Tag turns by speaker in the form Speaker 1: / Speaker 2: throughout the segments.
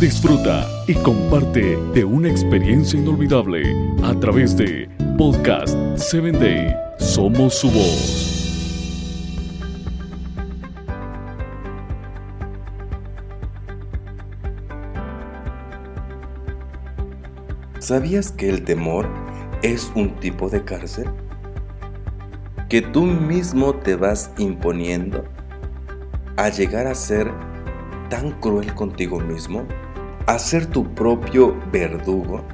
Speaker 1: Disfruta y comparte de una experiencia inolvidable a través de Podcast 7 Day. Somos su voz.
Speaker 2: ¿Sabías que el temor es un tipo de cárcel? Que tú mismo te vas imponiendo a llegar a ser tan cruel contigo mismo, a ser tu propio verdugo.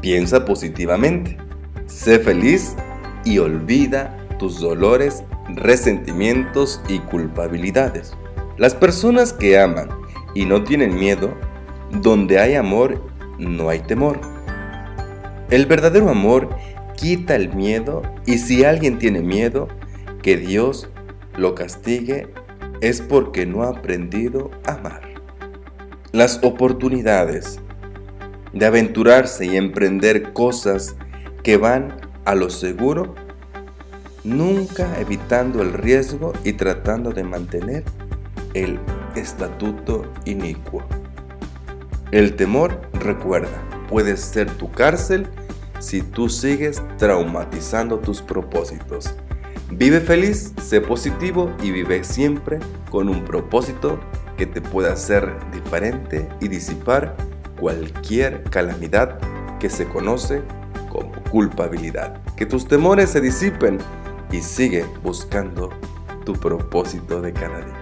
Speaker 2: Piensa positivamente, sé feliz y olvida tus dolores, resentimientos y culpabilidades. Las personas que aman y no tienen miedo, donde hay amor, no hay temor. El verdadero amor quita el miedo y si alguien tiene miedo, que Dios lo castigue es porque no ha aprendido a amar. Las oportunidades de aventurarse y emprender cosas que van a lo seguro, nunca evitando el riesgo y tratando de mantener el estatuto inicuo. El temor, recuerda, puede ser tu cárcel si tú sigues traumatizando tus propósitos. Vive feliz, sé positivo y vive siempre con un propósito que te pueda hacer diferente y disipar cualquier calamidad que se conoce como culpabilidad. Que tus temores se disipen y sigue buscando tu propósito de cada día.